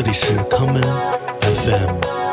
这里是康门 FM。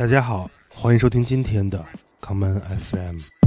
大家好，欢迎收听今天的 Common FM。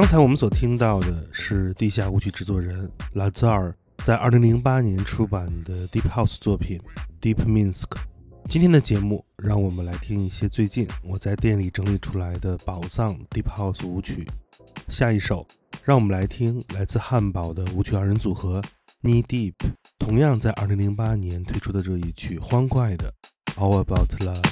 刚才我们所听到的是地下舞曲制作人 Lazar 在2008年出版的 Deep House 作品 Deep Minsk。今天的节目，让我们来听一些最近我在店里整理出来的宝藏 Deep House 舞曲。下一首，让我们来听来自汉堡的舞曲二人组合 Knee Deep，同样在2008年推出的这一曲欢快的 All About Love。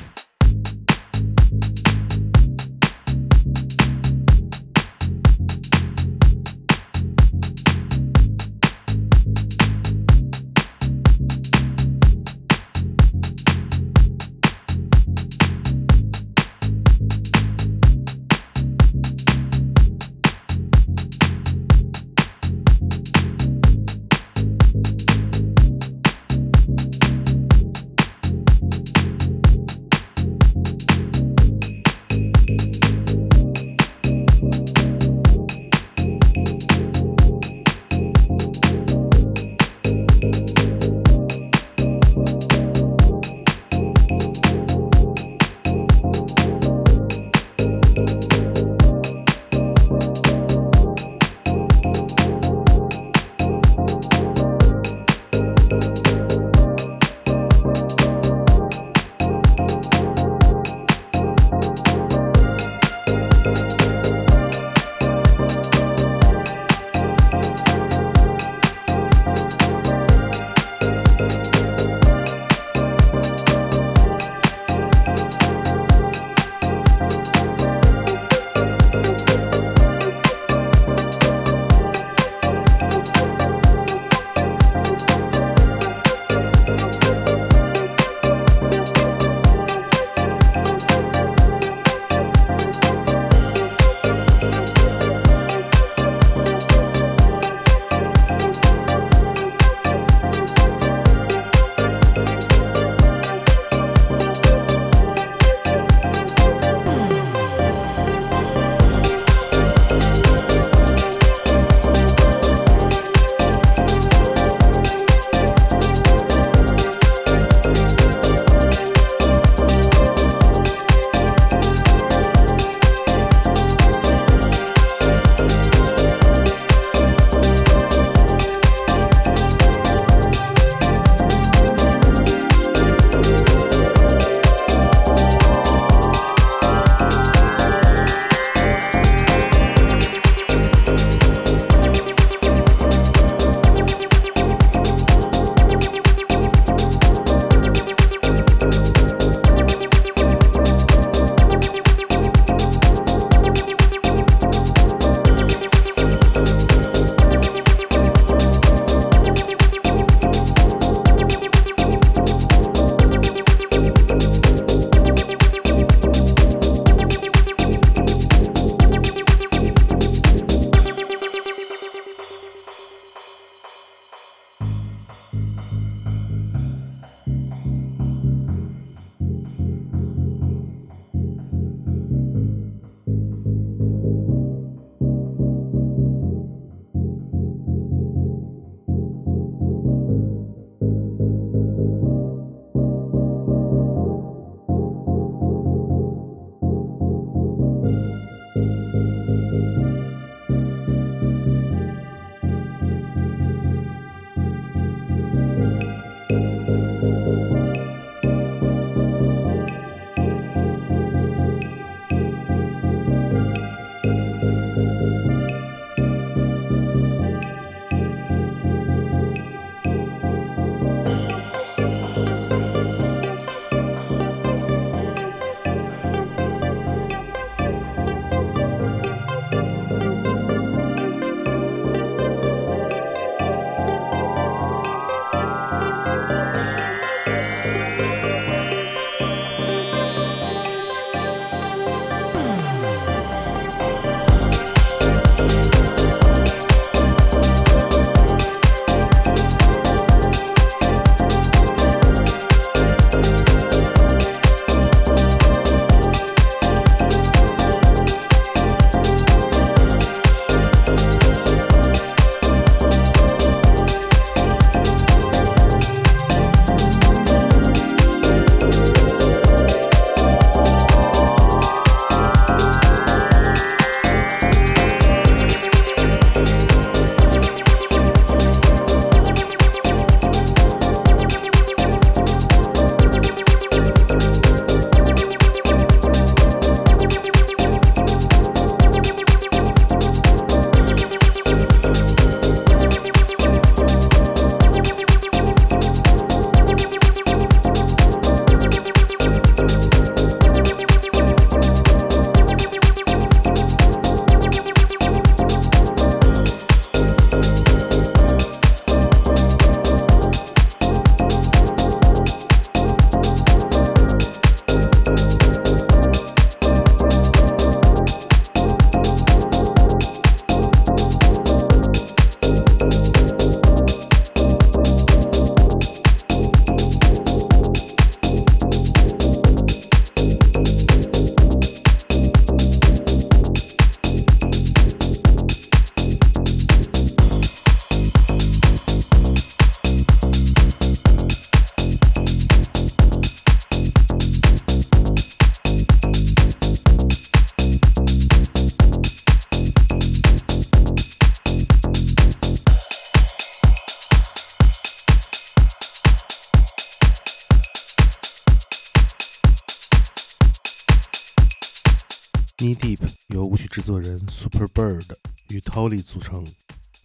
Super Bird 与 Tolly 组成。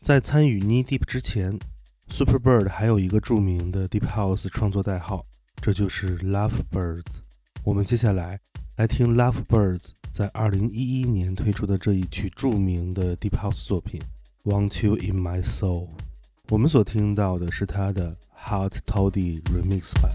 在参与 Knee Deep 之前，Super Bird 还有一个著名的 Deep House 创作代号，这就是 Love Birds。我们接下来来听 Love Birds 在2011年推出的这一曲著名的 Deep House 作品《Want You in My Soul》。我们所听到的是他的 Hot Toddy Remix 版。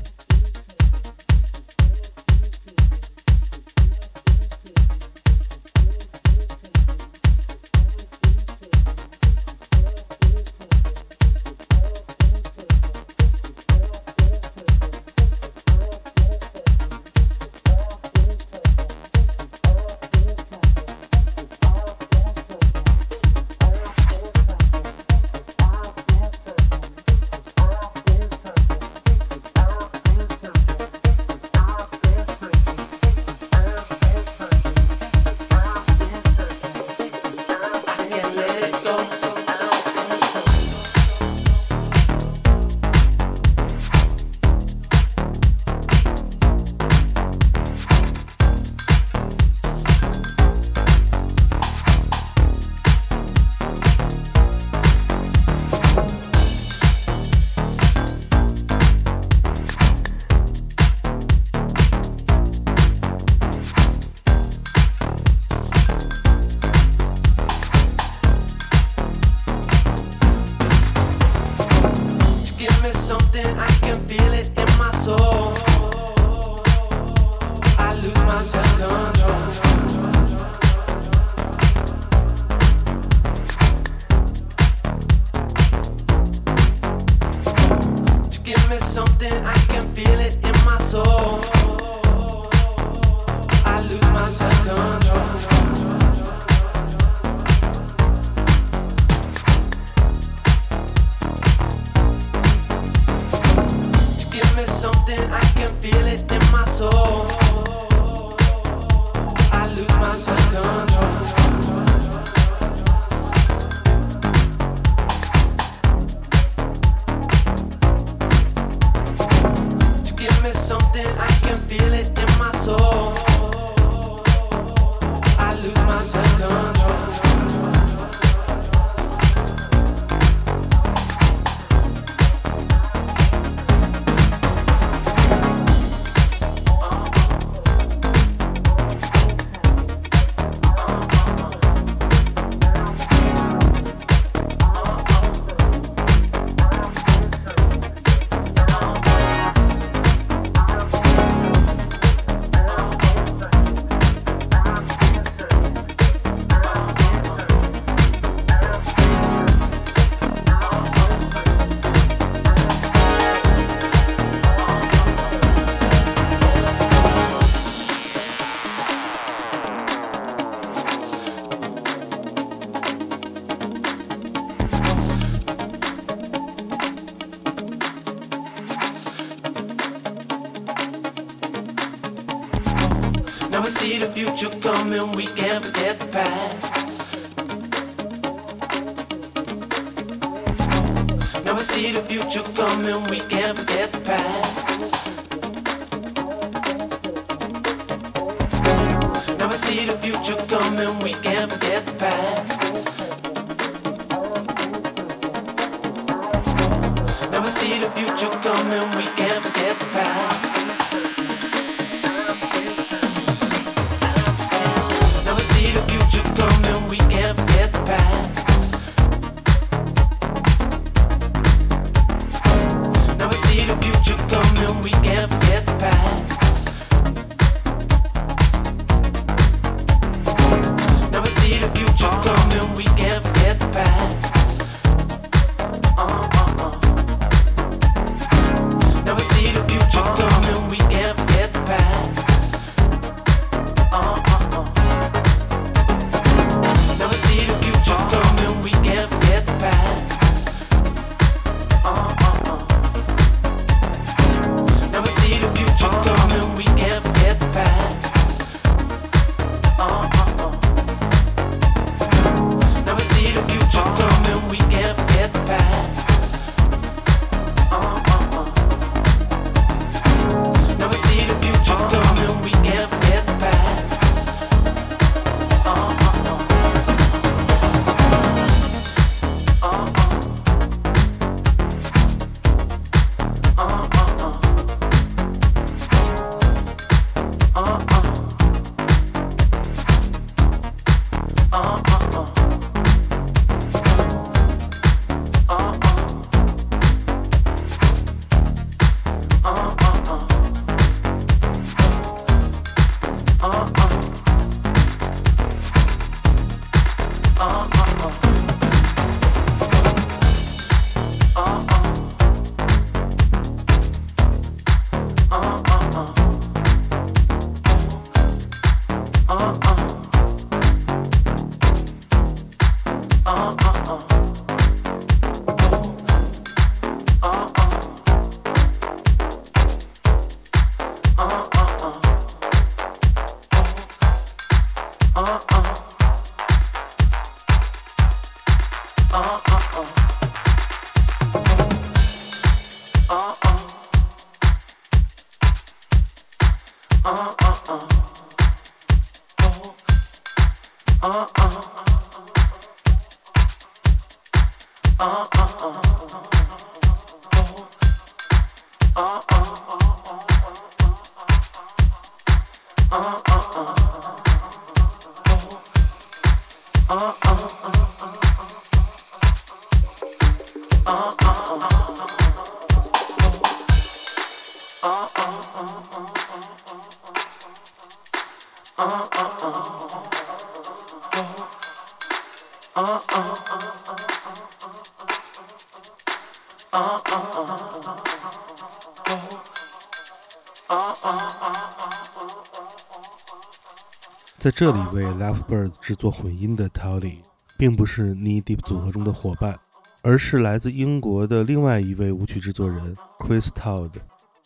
在这里为 Lovebirds 制作混音的 Tolly，并不是 Knee Deep 组合中的伙伴，而是来自英国的另外一位舞曲制作人 Chris Todd。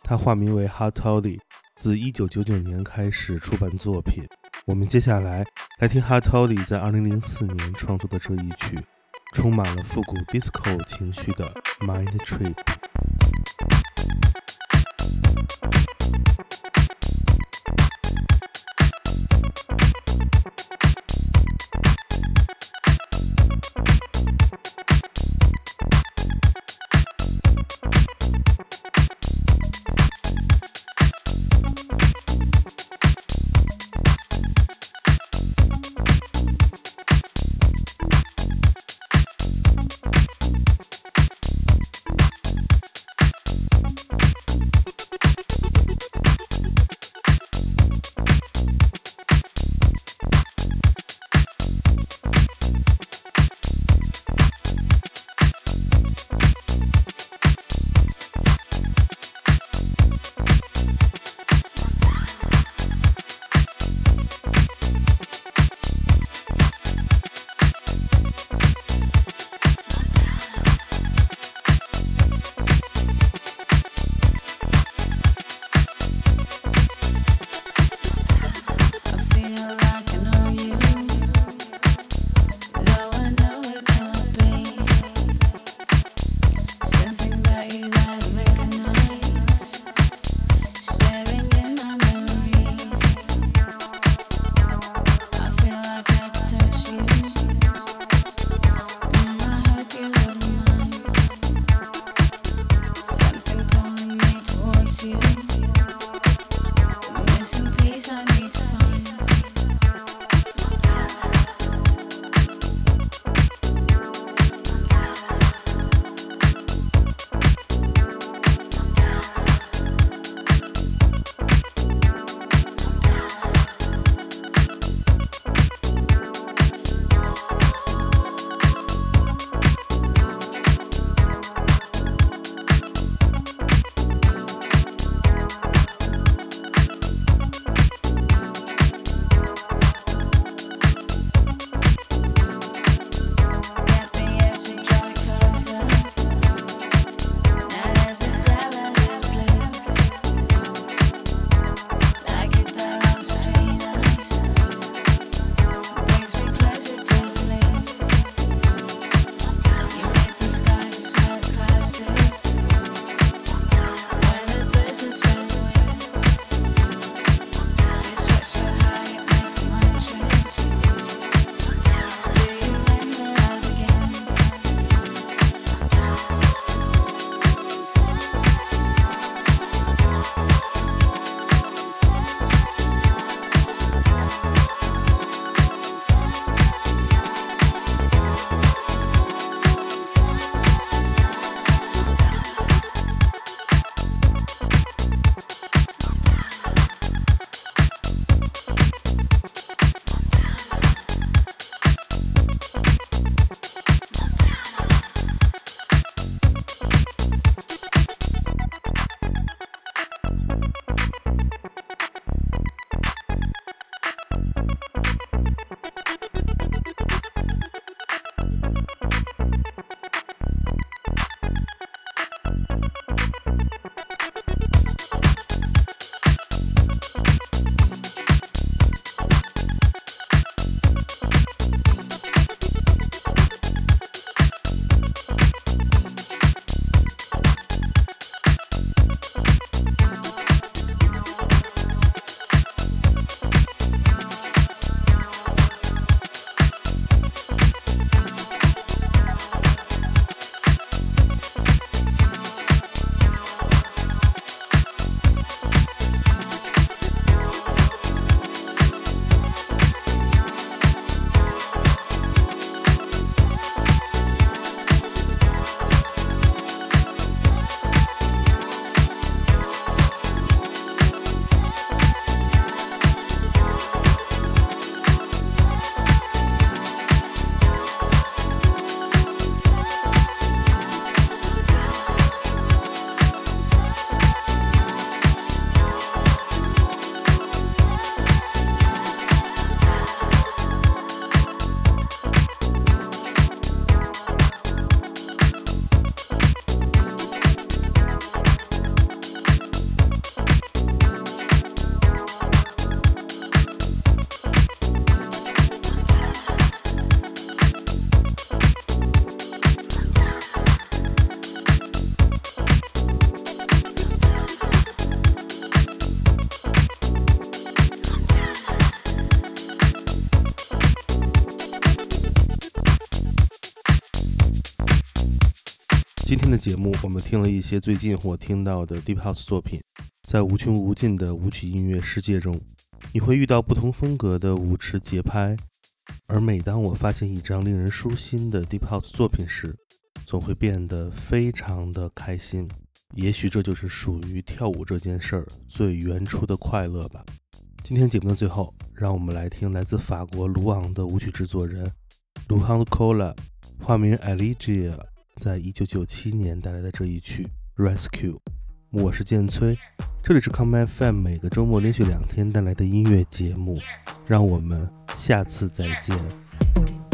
他化名为 Hot Tolly，自1999年开始出版作品。我们接下来来听 Hot Tolly 在2004年创作的这一曲，充满了复古 disco 情绪的 Mind the Trip。节目，我们听了一些最近我听到的 Deep House 作品。在无穷无尽的舞曲音乐世界中，你会遇到不同风格的舞池节拍。而每当我发现一张令人舒心的 Deep House 作品时，总会变得非常的开心。也许这就是属于跳舞这件事儿最原初的快乐吧。今天节目的最后，让我们来听来自法国卢昂的舞曲制作人卢昂的 Cola，化名 Aligia，在一九九七年带来的这一曲 Rescue。我是建崔，这里是 Come FM，每个周末连续两天带来的音乐节目，让我们下次再见。